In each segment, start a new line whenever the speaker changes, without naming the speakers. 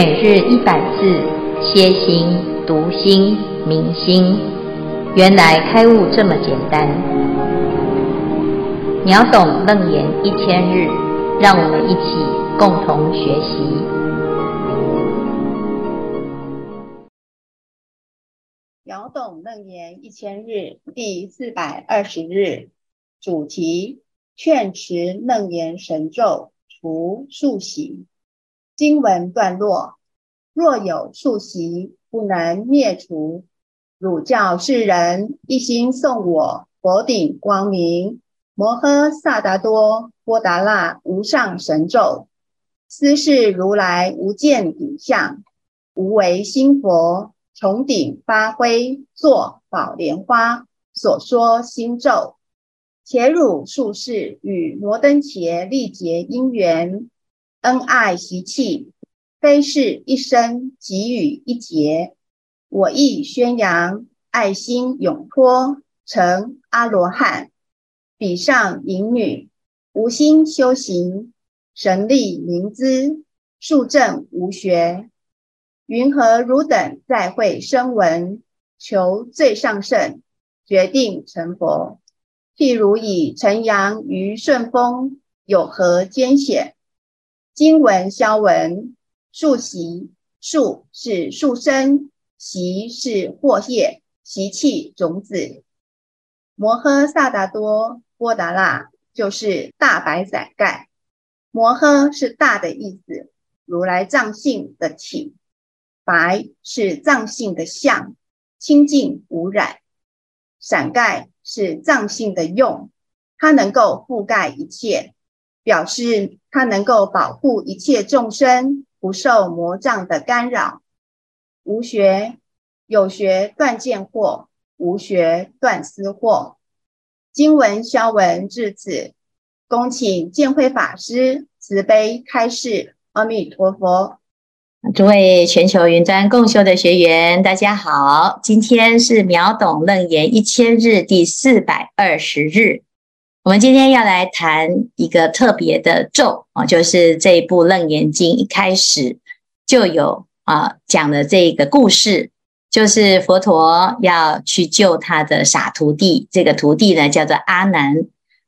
每日一百字，歇心、读心、明心，原来开悟这么简单。秒懂楞严一千日，让我们一起共同学习。
秒懂楞严一千日第四百二十日，主题：劝持楞严神咒，除数习。经文段落：若有数习不能灭除，汝教世人一心诵我佛顶光明摩诃萨达多波达那无上神咒，斯是如来无见顶相，无为心佛从顶发挥作宝莲花所说心咒。且汝术士与摩登伽历结因缘。恩爱习气，非是一生给予一劫。我亦宣扬爱心永脱，成阿罗汉。彼上淫女无心修行，神力明资，数正无学。云何汝等再会声闻，求最上圣，决定成佛？譬如以晨阳于顺风，有何艰险？经文消文，数习，数是数生，习是惑业，习气种子。摩诃萨达多波达那就是大白伞盖，摩诃是大的意思，如来藏性的体，白是藏性的相，清净无染，伞盖是藏性的用，它能够覆盖一切。表示它能够保护一切众生不受魔障的干扰。无学有学断见惑，无学断思惑。经文消文至此，恭请见慧法师慈悲开示。阿弥陀佛。
诸位全球云端共修的学员，大家好，今天是秒懂楞严一千日第四百二十日。我们今天要来谈一个特别的咒啊，就是这一部《楞严经》一开始就有啊讲的这个故事，就是佛陀要去救他的傻徒弟，这个徒弟呢叫做阿难。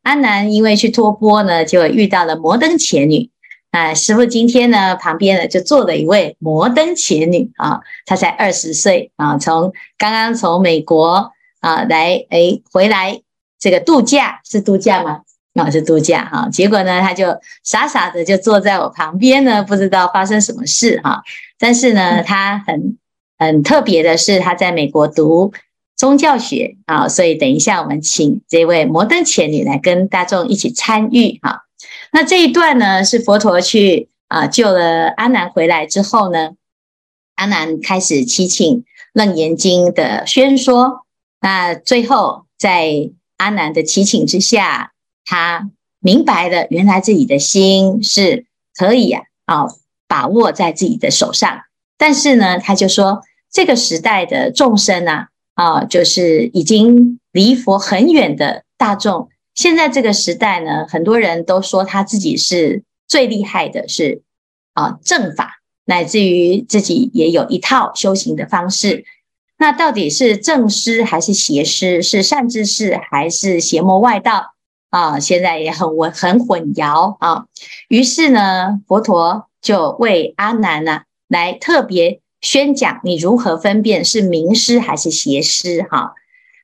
阿难因为去托钵呢，就遇到了摩登伽女啊。师傅今天呢旁边呢就坐了一位摩登伽女啊，她才二十岁啊，从刚刚从美国啊来诶回来。这个度假是度假吗？啊、是度假哈。结果呢，他就傻傻的就坐在我旁边呢，不知道发生什么事哈。但是呢，他很很特别的是，他在美国读宗教学啊，所以等一下我们请这位摩登前女来跟大众一起参与哈。那这一段呢，是佛陀去啊救了阿难回来之后呢，阿难开始祈请楞严经的宣说。那最后在阿难的祈请之下，他明白了，原来自己的心是可以啊，啊，把握在自己的手上。但是呢，他就说，这个时代的众生啊，啊，就是已经离佛很远的大众。现在这个时代呢，很多人都说他自己是最厉害的，是啊，正法，乃至于自己也有一套修行的方式。那到底是正师还是邪师？是善知识还是邪魔外道啊？现在也很混很混淆啊。于是呢，佛陀就为阿难呢、啊、来特别宣讲，你如何分辨是名师还是邪师？哈、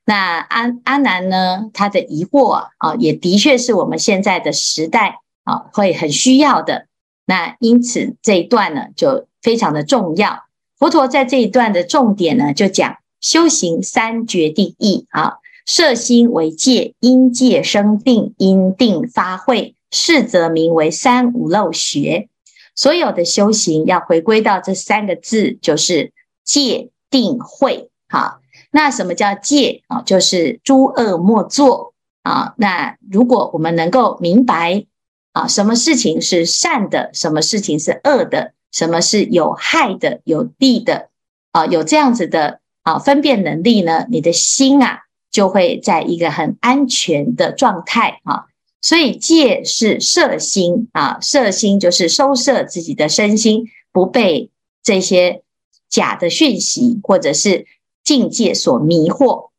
那阿阿难呢，他的疑惑啊，也的确是我们现在的时代啊会很需要的。那因此这一段呢，就非常的重要。佛陀在这一段的重点呢，就讲修行三决定义啊，摄心为戒，因戒生定，因定发慧，是则名为三无漏学。所有的修行要回归到这三个字，就是戒定慧。好，那什么叫戒啊？就是诸恶莫作啊。那如果我们能够明白啊，什么事情是善的，什么事情是恶的。什么是有害的、有利的啊？有这样子的啊分辨能力呢？你的心啊就会在一个很安全的状态啊。所以戒是摄心啊，摄心就是收摄自己的身心，不被这些假的讯息或者是境界所迷惑，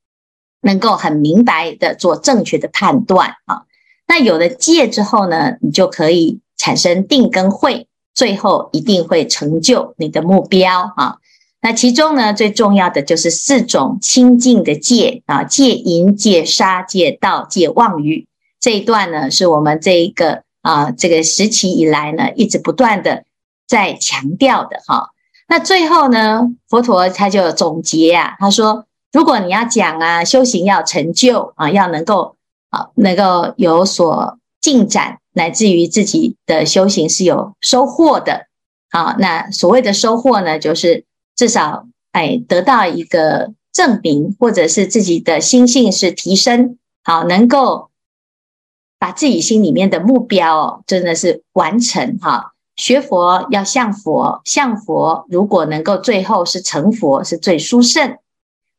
能够很明白的做正确的判断啊。那有了戒之后呢，你就可以产生定跟慧，最后一定会成就你的目标啊。那其中呢，最重要的就是四种清净的戒啊，戒淫、戒杀、戒盗、戒妄语。这一段呢，是我们这一个啊这个时期以来呢，一直不断的在强调的哈。那最后呢，佛陀他就总结啊，他说：如果你要讲啊，修行要成就啊，要能够啊能够有所进展，乃至于自己的修行是有收获的。好，那所谓的收获呢，就是。至少，哎，得到一个证明，或者是自己的心性是提升，好，能够把自己心里面的目标哦，真的是完成哈。学佛要像佛，像佛，如果能够最后是成佛，是最殊胜。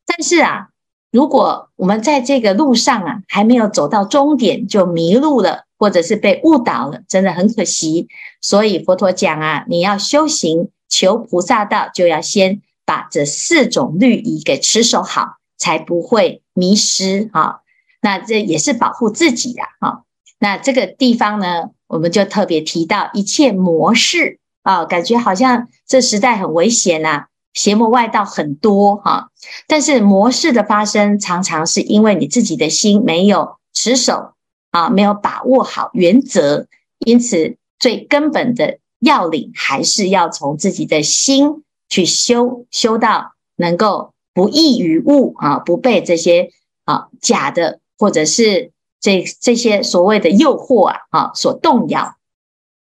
但是啊，如果我们在这个路上啊，还没有走到终点就迷路了，或者是被误导了，真的很可惜。所以佛陀讲啊，你要修行。求菩萨道，就要先把这四种律仪给持守好，才不会迷失哈。那这也是保护自己的哈。那这个地方呢，我们就特别提到一切模式啊，感觉好像这时代很危险呐，邪魔外道很多哈。但是模式的发生，常常是因为你自己的心没有持守啊，没有把握好原则，因此最根本的。要领还是要从自己的心去修，修到能够不异于物啊，不被这些啊假的或者是这这些所谓的诱惑啊啊所动摇。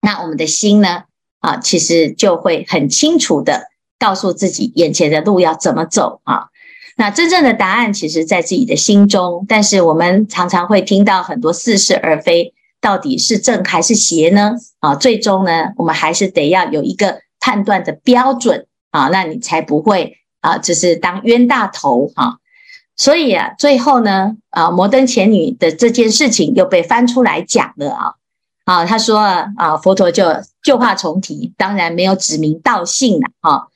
那我们的心呢啊，其实就会很清楚的告诉自己眼前的路要怎么走啊。那真正的答案其实在自己的心中，但是我们常常会听到很多似是而非。到底是正还是邪呢？啊，最终呢，我们还是得要有一个判断的标准啊，那你才不会啊，只是当冤大头哈。所以啊，最后呢，啊，摩登前女的这件事情又被翻出来讲了啊。啊，他说啊，佛陀就旧话重提，当然没有指名道姓了哈。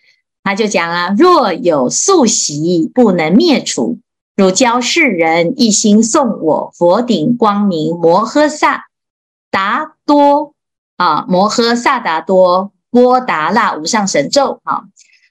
他就讲啊，若有宿习不能灭除，汝教世人一心诵我佛顶光明摩诃萨。达多啊，摩诃萨达多波达那无上神咒啊，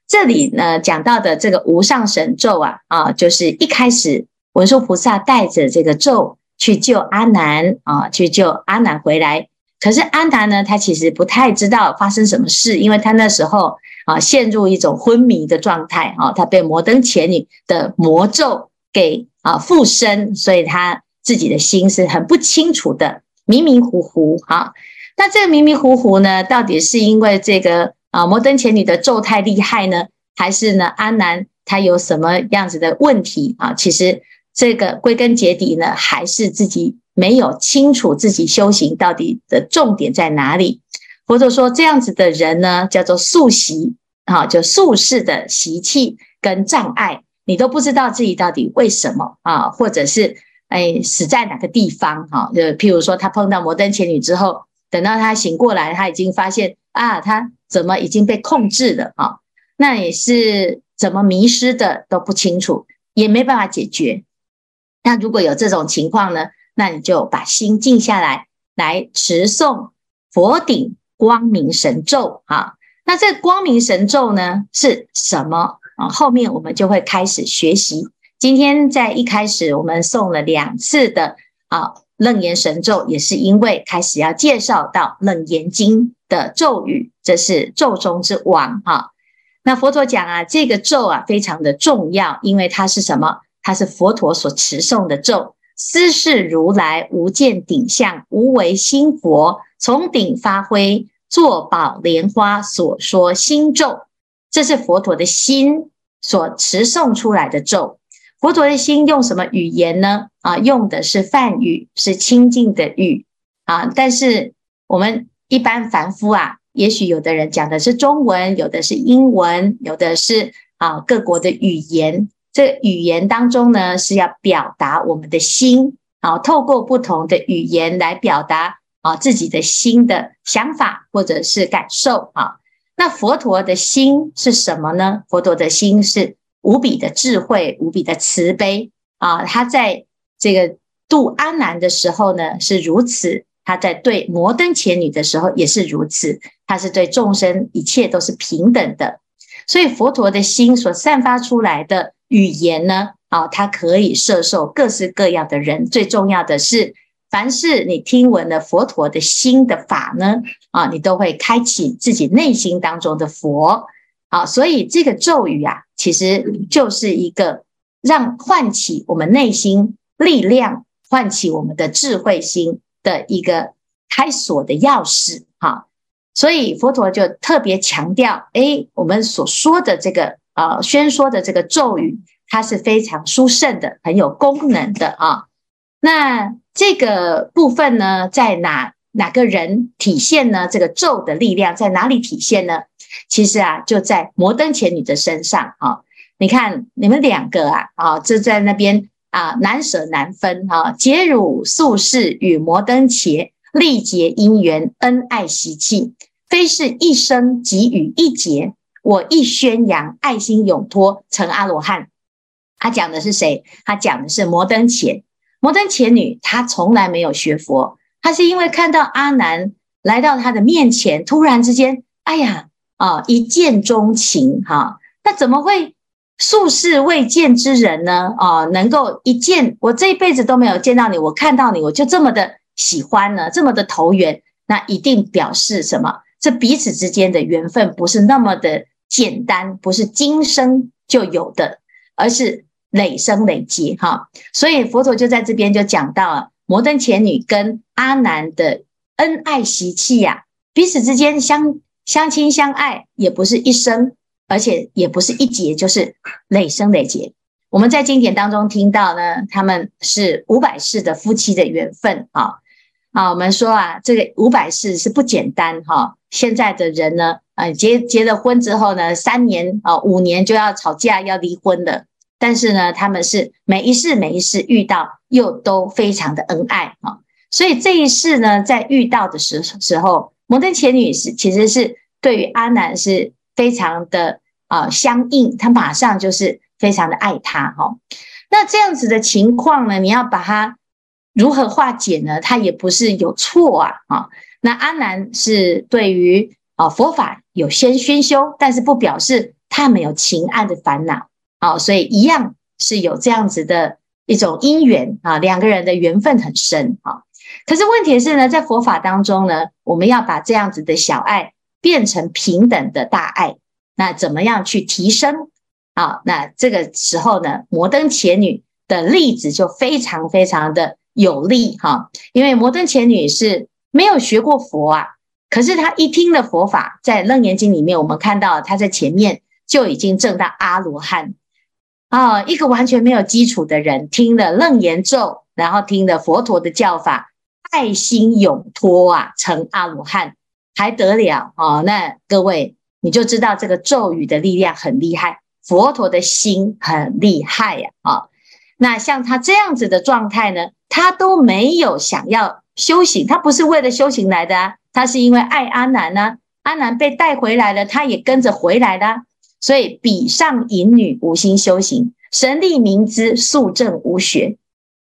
这里呢讲到的这个无上神咒啊啊，就是一开始文殊菩萨带着这个咒去救阿难啊，去救阿难回来。可是阿难呢，他其实不太知道发生什么事，因为他那时候啊陷入一种昏迷的状态啊，他被摩登前女的魔咒给啊附身，所以他自己的心是很不清楚的。迷迷糊糊，啊，那这个迷迷糊糊呢，到底是因为这个啊摩登前女的咒太厉害呢，还是呢阿南他有什么样子的问题啊？其实这个归根结底呢，还是自己没有清楚自己修行到底的重点在哪里。或者说这样子的人呢，叫做宿习，啊，就宿世的习气跟障碍，你都不知道自己到底为什么啊，或者是。哎，死在哪个地方？哈，就譬如说，他碰到摩登前女之后，等到他醒过来，他已经发现啊，他怎么已经被控制了？啊，那也是怎么迷失的都不清楚，也没办法解决。那如果有这种情况呢？那你就把心静下来，来持诵佛顶光明神咒。啊，那这光明神咒呢是什么？啊，后面我们就会开始学习。今天在一开始，我们送了两次的啊楞严神咒，也是因为开始要介绍到楞严经的咒语，这是咒中之王哈。那佛陀讲啊，这个咒啊非常的重要，因为它是什么？它是佛陀所持诵的咒。斯是如来无见顶相，无为心佛，从顶发挥，坐宝莲花所说心咒。这是佛陀的心所持诵出来的咒。佛陀的心用什么语言呢？啊，用的是梵语，是清净的语啊。但是我们一般凡夫啊，也许有的人讲的是中文，有的是英文，有的是啊各国的语言。这语言当中呢，是要表达我们的心啊，透过不同的语言来表达啊自己的心的想法或者是感受啊。那佛陀的心是什么呢？佛陀的心是无比的智慧，无比的慈悲啊！他在这个度阿难的时候呢，是如此；他在对摩登伽女的时候也是如此。他是对众生一切都是平等的，所以佛陀的心所散发出来的语言呢，啊，它可以摄受各式各样的人。最重要的是，凡是你听闻了佛陀的心的法呢，啊，你都会开启自己内心当中的佛。啊，所以这个咒语啊，其实就是一个让唤起我们内心力量、唤起我们的智慧心的一个开锁的钥匙。哈。所以佛陀就特别强调，诶，我们所说的这个呃宣说的这个咒语，它是非常殊胜的，很有功能的啊。那这个部分呢，在哪哪个人体现呢？这个咒的力量在哪里体现呢？其实啊，就在摩登前女的身上啊。你看你们两个啊，啊，就在那边啊，难舍难分哈。解汝宿世与摩登伽。历劫因缘，恩爱习气，非是一生给予一劫。我一宣扬爱心永托，成阿罗汉。他讲的是谁？他讲的是摩登伽。摩登前女，她从来没有学佛，她是因为看到阿难来到她的面前，突然之间，哎呀，啊，一见钟情哈。那怎么会素世未见之人呢？啊，能够一见，我这一辈子都没有见到你，我看到你，我就这么的。喜欢呢，这么的投缘，那一定表示什么？这彼此之间的缘分不是那么的简单，不是今生就有的，而是累生累劫哈。所以佛陀就在这边就讲到了摩登前女跟阿难的恩爱习气呀，彼此之间相相亲相爱，也不是一生，而且也不是一劫，就是累生累劫。我们在经典当中听到呢，他们是五百世的夫妻的缘分啊。啊，我们说啊，这个五百世是不简单哈。现在的人呢，呃，结结了婚之后呢，三年啊，五年就要吵架要离婚的。但是呢，他们是每一世每一世遇到又都非常的恩爱啊。所以这一世呢，在遇到的时时候，摩登伽女是其实是对于阿难是非常的啊相应，他马上就是非常的爱他哈。那这样子的情况呢，你要把它。如何化解呢？他也不是有错啊，啊，那阿难是对于啊佛法有先宣修，但是不表示他没有情爱的烦恼，啊，所以一样是有这样子的一种因缘啊，两个人的缘分很深啊。可是问题是呢，在佛法当中呢，我们要把这样子的小爱变成平等的大爱，那怎么样去提升啊？那这个时候呢，摩登伽女的例子就非常非常的。有利哈，因为摩登伽女是没有学过佛啊，可是她一听了佛法，在《楞严经》里面，我们看到她在前面就已经证到阿罗汉啊，一个完全没有基础的人，听了楞严咒，然后听了佛陀的教法，爱心永脱啊，成阿罗汉还得了啊？那各位你就知道这个咒语的力量很厉害，佛陀的心很厉害呀啊！那像他这样子的状态呢？他都没有想要修行，他不是为了修行来的啊，他是因为爱阿难呢、啊。阿难被带回来了，他也跟着回来了。所以比上淫女无心修行，神力明知速证无学，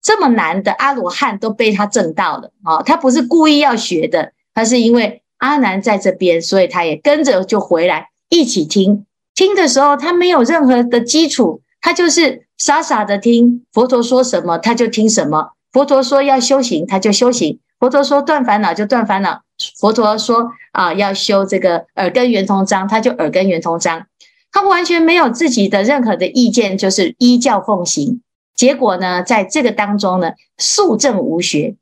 这么难的阿罗汉都被他证到了啊！他不是故意要学的，他是因为阿难在这边，所以他也跟着就回来一起听。听的时候，他没有任何的基础，他就是傻傻的听佛陀说什么，他就听什么。佛陀说要修行，他就修行；佛陀说断烦恼，就断烦恼；佛陀说啊要修这个耳根圆通章，他就耳根圆通章。他完全没有自己的任何的意见，就是依教奉行。结果呢，在这个当中呢，素正无学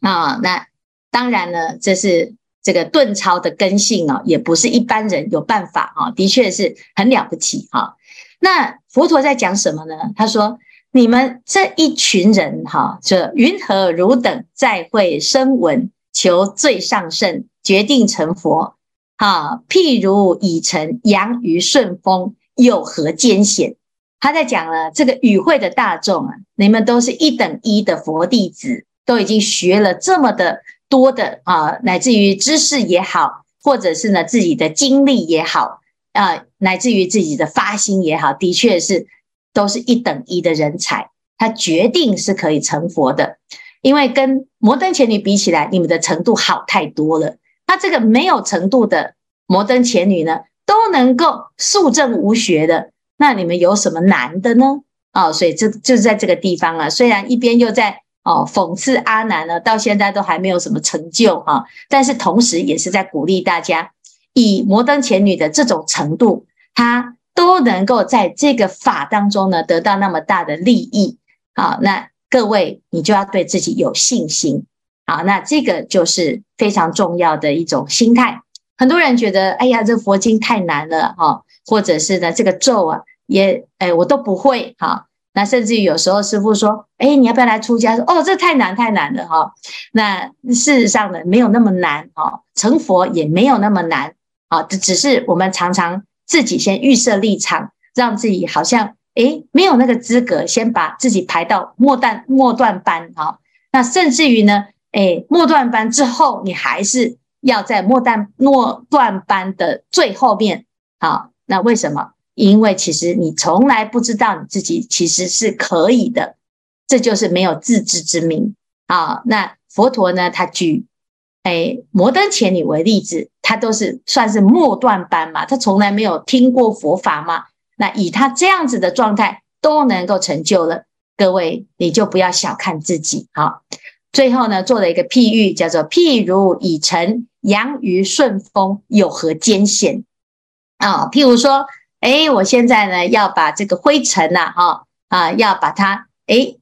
啊。那当然呢，这是这个顿超的根性哦，也不是一般人有办法啊。的确是很了不起哈。那佛陀在讲什么呢？他说。你们这一群人，哈，这云何汝等再会声闻，求最上圣，决定成佛，啊，譬如已乘扬于顺风，有何艰险？他在讲了这个与会的大众啊，你们都是一等一的佛弟子，都已经学了这么的多的啊，乃至于知识也好，或者是呢自己的经历也好啊、乃至于自己的发心也好，的确是都是一等一的人才，他决定是可以成佛的。因为跟摩登前女比起来，你们的程度好太多了。那这个没有程度的摩登前女呢，都能够素证无学的，那你们有什么难的呢？啊、哦，所以这就是在这个地方啊。虽然一边又在哦讽刺阿难呢，到现在都还没有什么成就啊，但是同时也是在鼓励大家，以摩登前女的这种程度，她都能够在这个法当中呢得到那么大的利益啊，那。各位，你就要对自己有信心啊！那这个就是非常重要的一种心态。很多人觉得，哎呀，这佛经太难了哈，或者是呢，这个咒啊，也哎，我都不会哈。那甚至于有时候师父说，哎，你要不要来出家？说哦，这太难太难了哈。那事实上呢，没有那么难啊，成佛也没有那么难啊，只是我们常常自己先预设立场，让自己好像。诶，没有那个资格，先把自己排到末段末段班哈。那甚至于呢，诶，末段班之后，你还是要在末段末段班的最后面。好，那为什么？因为其实你从来不知道你自己其实是可以的，这就是没有自知之明啊。那佛陀呢，他举诶摩登伽女为例子，他都是算是末段班嘛，他从来没有听过佛法嘛。那以他这样子的状态都能够成就了，各位你就不要小看自己。好，最后呢做了一个譬喻，叫做譬如已乘洋鱼顺风，有何艰险啊？譬如说，哎，我现在呢要把这个灰尘呐，哈啊，要把它哎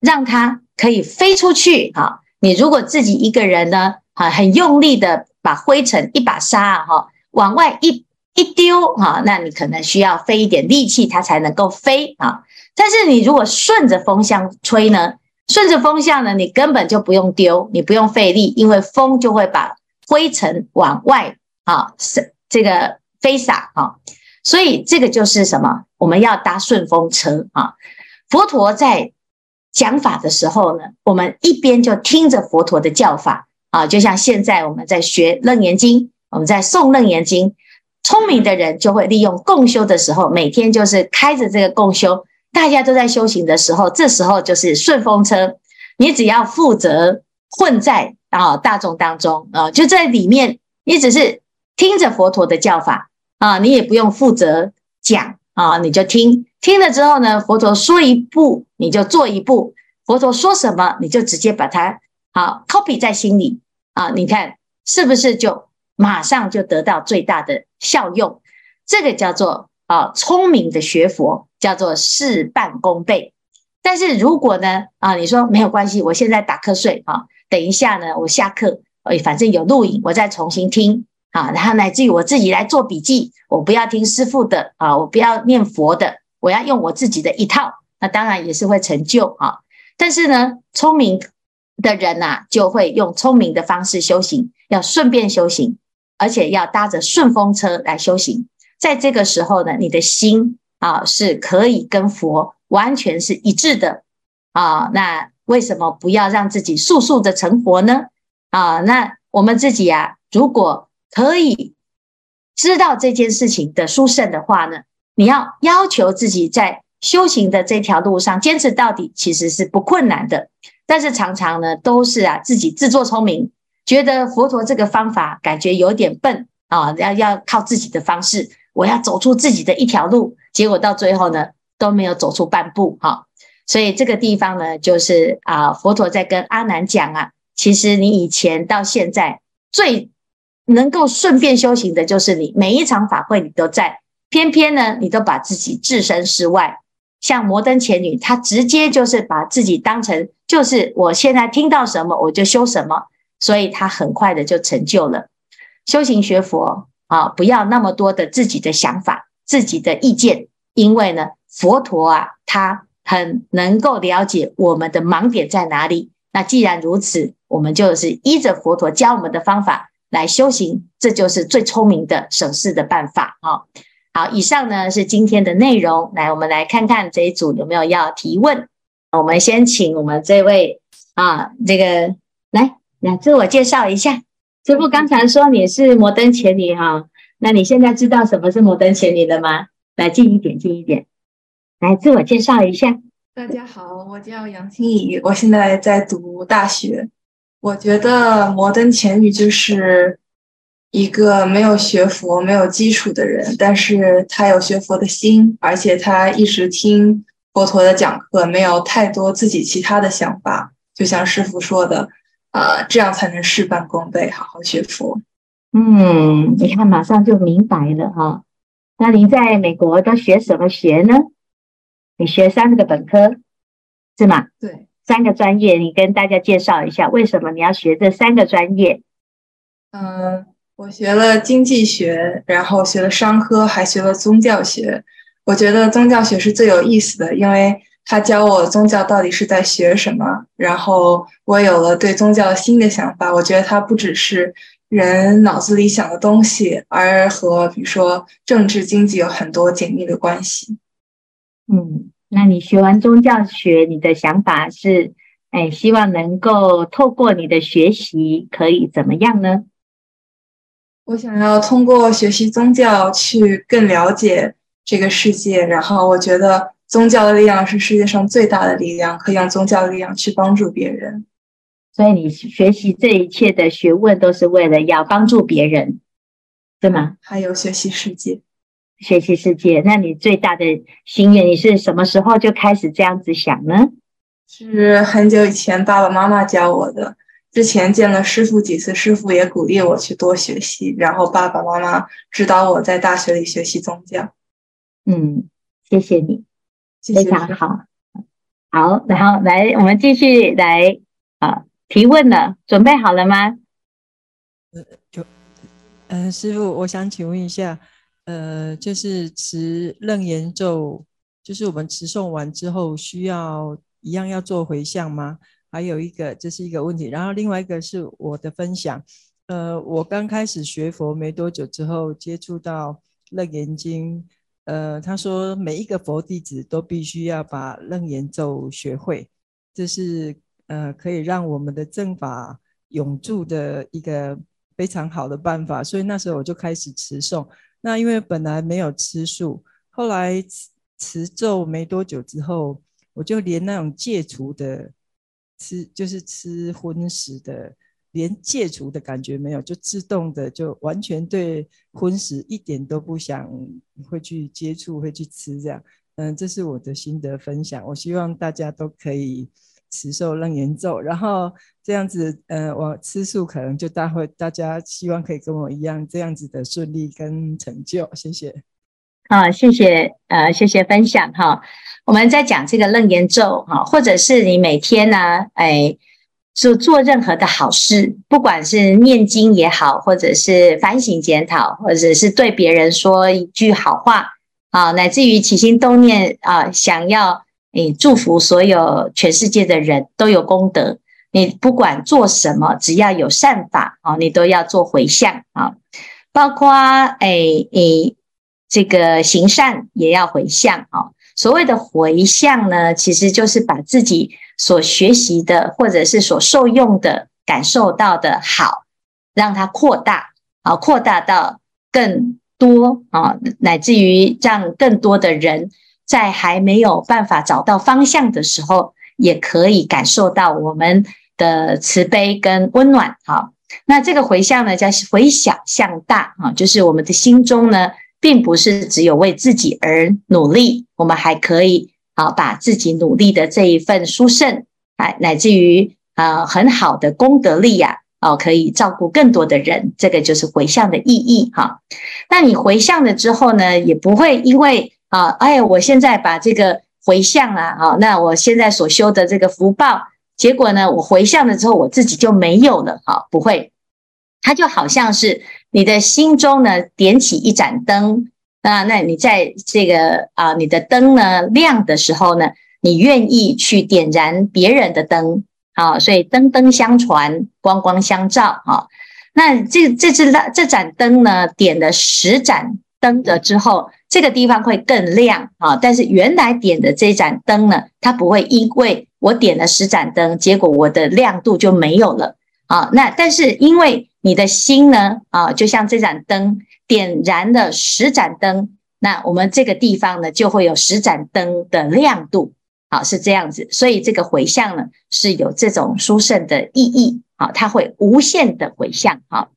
让它可以飞出去。哈，你如果自己一个人呢，啊，很用力的把灰尘一把沙哈往外一。一丢哈，那你可能需要费一点力气，它才能够飞啊。但是你如果顺着风向吹呢，顺着风向呢，你根本就不用丢，你不用费力，因为风就会把灰尘往外啊，是这个飞洒啊。所以这个就是什么？我们要搭顺风车啊。佛陀在讲法的时候呢，我们一边就听着佛陀的教法啊，就像现在我们在学《楞严经》，我们在诵《楞严经》。聪明的人就会利用共修的时候，每天就是开着这个共修，大家都在修行的时候，这时候就是顺风车。你只要负责混在啊大众当中啊，就在里面，你只是听着佛陀的教法啊，你也不用负责讲啊，你就听听了之后呢，佛陀说一步你就做一步，佛陀说什么你就直接把它好 copy 在心里啊，你看是不是就？马上就得到最大的效用，这个叫做啊聪明的学佛，叫做事半功倍。但是如果呢啊，你说没有关系，我现在打瞌睡啊，等一下呢我下课，哎，反正有录影，我再重新听啊，然后乃至于我自己来做笔记，我不要听师父的啊，我不要念佛的，我要用我自己的一套，那当然也是会成就啊。但是呢，聪明的人呐、啊，就会用聪明的方式修行，要顺便修行。而且要搭着顺风车来修行，在这个时候呢，你的心啊是可以跟佛完全是一致的啊。那为什么不要让自己速速的成佛呢？啊，那我们自己啊，如果可以知道这件事情的殊胜的话呢，你要要求自己在修行的这条路上坚持到底，其实是不困难的。但是常常呢，都是啊自己自作聪明。觉得佛陀这个方法感觉有点笨啊，要要靠自己的方式，我要走出自己的一条路，结果到最后呢都没有走出半步哈。所以这个地方呢，就是啊，佛陀在跟阿难讲啊，其实你以前到现在最能够顺便修行的就是你，每一场法会你都在，偏偏呢你都把自己置身事外。像摩登伽女，她直接就是把自己当成就是我现在听到什么我就修什么。所以她很快的就成就了。修行学佛啊，不要那么多的自己的想法、自己的意见，因为呢，佛陀啊，他很能够了解我们的盲点在哪里。那既然如此，我们就是依着佛陀教我们的方法来修行，这就是最聪明的省事的办法啊。好，以上呢是今天的内容。来，我们来看看这一组有没有要提问。我们先请我们这位啊，这个来。来自我介绍一下。师傅刚才说你是摩登前女哈，那你现在知道什么是摩登前女了吗？来近一点，近一点，来自我介绍一下。
大家好，我叫杨心怡，我现在在读大学。我觉得摩登前女就是一个没有学佛、没有基础的人，但是他有学佛的心，而且他一直听佛陀的讲课，没有太多自己其他的想法。就像师傅说的。呃，这样才能事半功倍，好好学佛。
嗯，你看，马上就明白了哈、哦。那您在美国都学什么学呢？你学三个本科是吗？
对，
三个专业，你跟大家介绍一下，为什么你要学这三个专业？
嗯，我学了经济学，然后学了商科，还学了宗教学。我觉得宗教学是最有意思的，因为。他教我宗教到底是在学什么，然后我有了对宗教新的想法。我觉得它不只是人脑子里想的东西，而和比如说政治经济有很多紧密的关系。
嗯，那你学完宗教学，你的想法是，哎，希望能够透过你的学习可以怎么样呢？
我想要通过学习宗教去更了解这个世界，然后我觉得。宗教的力量是世界上最大的力量，可以用宗教的力量去帮助别人。
所以你学习这一切的学问，都是为了要帮助别人，对吗？
还有学习世界，
学习世界。那你最大的心愿，你是什么时候就开始这样子想呢？
是很久以前爸爸妈妈教我的。之前见了师傅几次，师傅也鼓励我去多学习。然后爸爸妈妈指导我在大学里学习宗教。
嗯，谢谢你。非常好，好，然后来，我们继续来啊提问了，准备好了吗？
呃，就，呃，师傅，我想请问一下，呃，就是持楞严咒，就是我们持诵完之后，需要一样要做回向吗？还有一个，这是一个问题，然后另外一个是我的分享，呃，我刚开始学佛没多久之后，接触到楞严经。呃，他说每一个佛弟子都必须要把楞严咒学会，这是呃可以让我们的正法永驻的一个非常好的办法。所以那时候我就开始持诵。那因为本来没有吃素，后来持咒没多久之后，我就连那种戒除的吃，就是吃荤食的。连戒除的感觉没有，就自动的就完全对荤食一点都不想会去接触，会去吃这样。嗯，这是我的心得分享。我希望大家都可以持受楞严咒，然后这样子，呃，我吃素可能就大会，大家希望可以跟我一样这样子的顺利跟成就。谢谢。
好，谢谢，呃，谢谢分享哈。我们在讲这个楞严咒哈，或者是你每天呢，哎。做做任何的好事，不管是念经也好，或者是反省检讨，或者是对别人说一句好话啊，乃至于起心动念啊，想要你祝福所有全世界的人都有功德。你不管做什么，只要有善法啊，你都要做回向啊，包括诶诶这个行善也要回向啊。所谓的回向呢，其实就是把自己。所学习的，或者是所受用的，感受到的好，让它扩大啊，扩大到更多啊，乃至于让更多的人在还没有办法找到方向的时候，也可以感受到我们的慈悲跟温暖。啊，那这个回向呢，叫回小向大啊，就是我们的心中呢，并不是只有为自己而努力，我们还可以。啊，把自己努力的这一份殊胜，啊，乃至于啊很好的功德力呀，哦，可以照顾更多的人，这个就是回向的意义哈。那你回向了之后呢，也不会因为啊，哎，我现在把这个回向啊，啊，那我现在所修的这个福报，结果呢，我回向了之后，我自己就没有了，哈，不会，它就好像是你的心中呢，点起一盏灯。那那你在这个啊，你的灯呢亮的时候呢，你愿意去点燃别人的灯啊，所以灯灯相传，光光相照啊。那这这支这盏灯呢，点了十盏灯了之后，这个地方会更亮啊。但是原来点的这盏灯呢，它不会因为我点了十盏灯，结果我的亮度就没有了啊。那但是因为你的心呢，啊，就像这盏灯点燃了十盏灯，那我们这个地方呢，就会有十盏灯的亮度，好，是这样子。所以这个回向呢，是有这种殊胜的意义，好，它会无限的回向，好。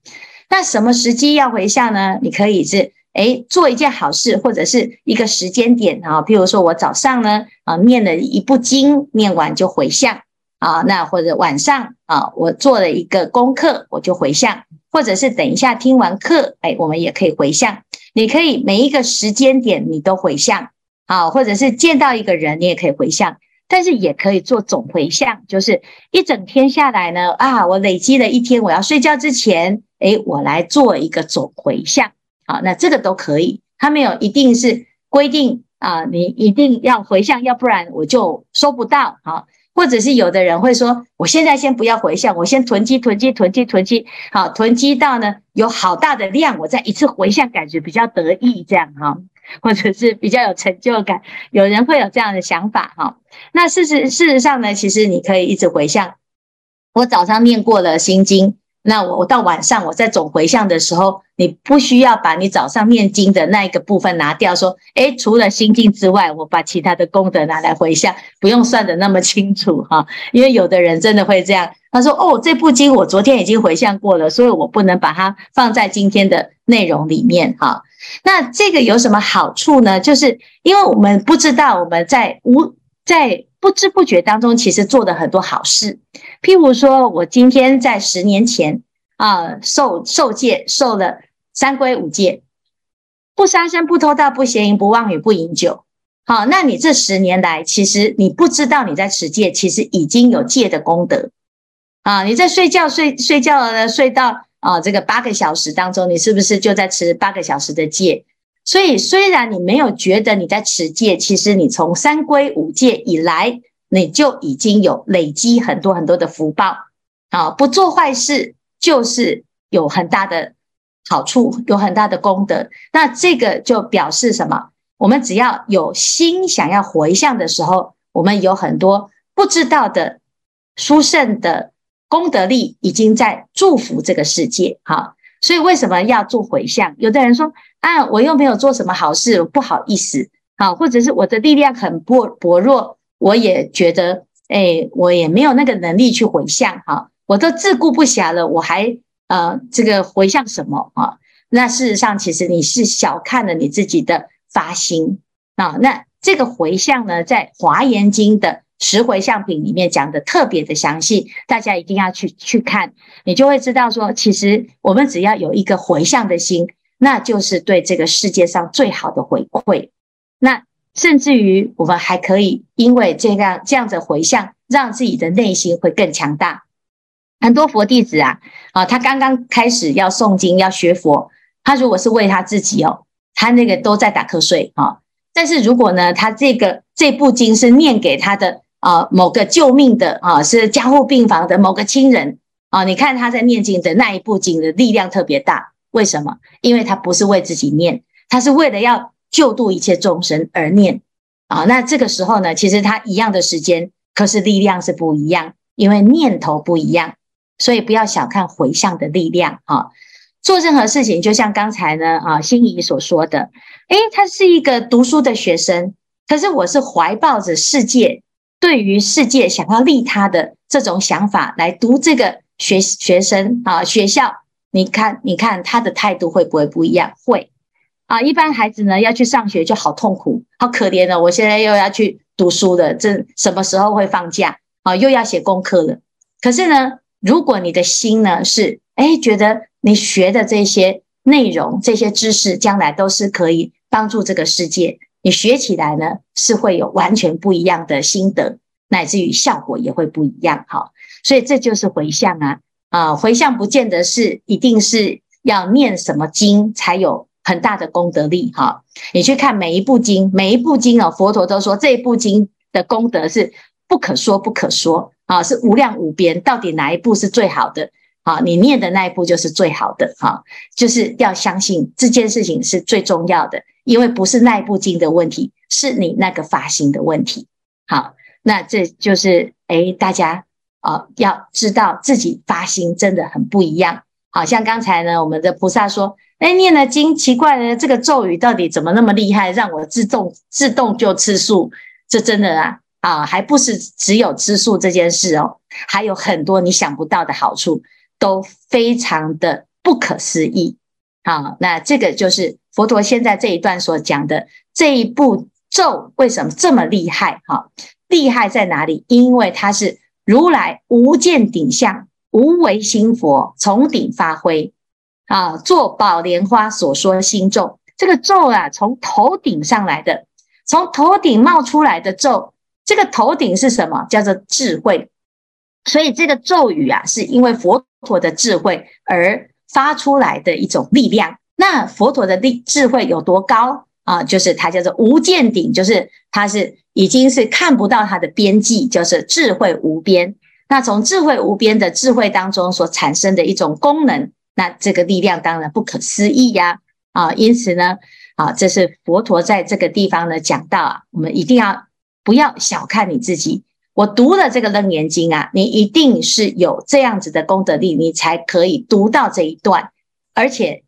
那什么时机要回向呢？你可以是。诶，做一件好事，或者是一个时间点啊，譬如说我早上呢啊念了一部经，念完就回向啊，那或者晚上啊我做了一个功课，我就回向，或者是等一下听完课，诶，我们也可以回向。你可以每一个时间点你都回向啊，或者是见到一个人你也可以回向，但是也可以做总回向，就是一整天下来呢啊，我累积了一天，我要睡觉之前，诶，我来做一个总回向。好，那这个都可以，它没有一定是规定啊，你一定要回向，要不然我就收不到。好，或者是有的人会说，我现在先不要回向，我先囤积、囤积、囤积、囤积，好，囤积到呢有好大的量，我再一次回向，感觉比较得意，这样哈，或者是比较有成就感。有人会有这样的想法哈。那事实事实上呢，其实你可以一直回向。我早上念过了心经。那我我到晚上我在总回向的时候，你不需要把你早上念经的那一个部分拿掉，说，诶，除了心经之外，我把其他的功德拿来回向，不用算得那么清楚哈，因为有的人真的会这样，他说，哦，这部经我昨天已经回向过了，所以我不能把它放在今天的内容里面哈。那这个有什么好处呢？就是因为我们不知道我们在无在。不知不觉当中，其实做的很多好事。譬如说，我今天在十年前啊，受受戒受了三归五戒，不杀生、不偷盗、不邪淫、不妄语、不饮酒。好，那你这十年来，其实你不知道你在持戒，其实已经有戒的功德啊。你在睡觉睡睡觉呢，睡到啊这个八个小时当中，你是不是就在持八个小时的戒？所以，虽然你没有觉得你在持戒，其实你从三归五戒以来，你就已经有累积很多很多的福报。啊，不做坏事就是有很大的好处，有很大的功德。那这个就表示什么？我们只要有心想要回向的时候，我们有很多不知道的殊胜的功德力，已经在祝福这个世界。哈。所以为什么要做回向？有的人说啊，我又没有做什么好事，不好意思，啊，或者是我的力量很薄薄弱，我也觉得，哎，我也没有那个能力去回向，哈，我都自顾不暇了，我还呃这个回向什么啊？那事实上，其实你是小看了你自己的发心啊。那这个回向呢，在《华严经》的。十回向品里面讲的特别的详细，大家一定要去去看，你就会知道说，其实我们只要有一个回向的心，那就是对这个世界上最好的回馈。那甚至于我们还可以因为这样这样子回向，让自己的内心会更强大。很多佛弟子啊，啊，他刚刚开始要诵经要学佛，他如果是为他自己哦，他那个都在打瞌睡啊。但是如果呢，他这个这部经是念给他的。啊，某个救命的啊，是加护病房的某个亲人啊，你看他在念经的那一部经的力量特别大，为什么？因为他不是为自己念，他是为了要救度一切众生而念啊。那这个时候呢，其实他一样的时间，可是力量是不一样，因为念头不一样，所以不要小看回向的力量啊。做任何事情，就像刚才呢啊，心怡所说的，诶，他是一个读书的学生，可是我是怀抱着世界。对于世界想要利他的这种想法来读这个学学生啊学校，你看你看他的态度会不会不一样？会啊，一般孩子呢要去上学就好痛苦，好可怜的。我现在又要去读书了，这什么时候会放假啊？又要写功课了。可是呢，如果你的心呢是哎觉得你学的这些内容、这些知识，将来都是可以帮助这个世界。你学起来呢，是会有完全不一样的心得，乃至于效果也会不一样。哈，所以这就是回向啊啊！回向不见得是一定是要念什么经才有很大的功德力。哈，你去看每一部经，每一部经哦，佛陀都说这一部经的功德是不可说不可说啊，是无量无边。到底哪一部是最好的？好，你念的那一部就是最好的。哈，就是要相信这件事情是最重要的。因为不是那一部经的问题，是你那个发心的问题。好，那这就是诶，大家啊、要知道自己发心真的很不一样好像刚才呢，我们的菩萨说，哎，念了经，奇怪了，这个咒语到底怎么那么厉害，让我自动自动就吃素？这真的啊啊，还不是只有吃素这件事哦，还有很多你想不到的好处，都非常的不可思议。好，那这个就是佛陀现在这一段所讲的这一部咒为什么这么厉害？哈，厉害在哪里？因为它是如来无见顶相，无为心佛从顶发挥。啊，做宝莲花所说心咒，这个咒啊，从头顶上来的，从头顶冒出来的咒，这个头顶是什么？叫做智慧。所以这个咒语啊，是因为佛陀的智慧而发出来的一种力量。那佛陀的力智慧有多高啊？就是它叫做无见顶，就是它是已经是看不到它的边际，就是智慧无边。那从智慧无边的智慧当中所产生的一种功能。那这个力量当然不可思议呀！啊，因此呢，啊，这是佛陀在这个地方呢讲到啊，我们一定要不要小看你自己。我读了这个楞严经啊，你一定是有这样子的功德力，你才可以读到这一段。而且，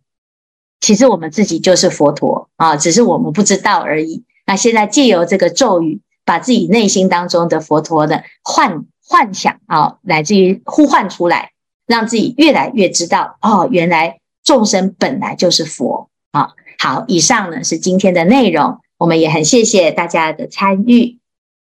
其实我们自己就是佛陀啊，只是我们不知道而已。那现在借由这个咒语，把自己内心当中的佛陀的幻幻想啊，乃至于呼唤出来。让自己越来越知道哦，原来众生本来就是佛啊！好，以上呢是今天的内容，我们也很谢谢大家的参与。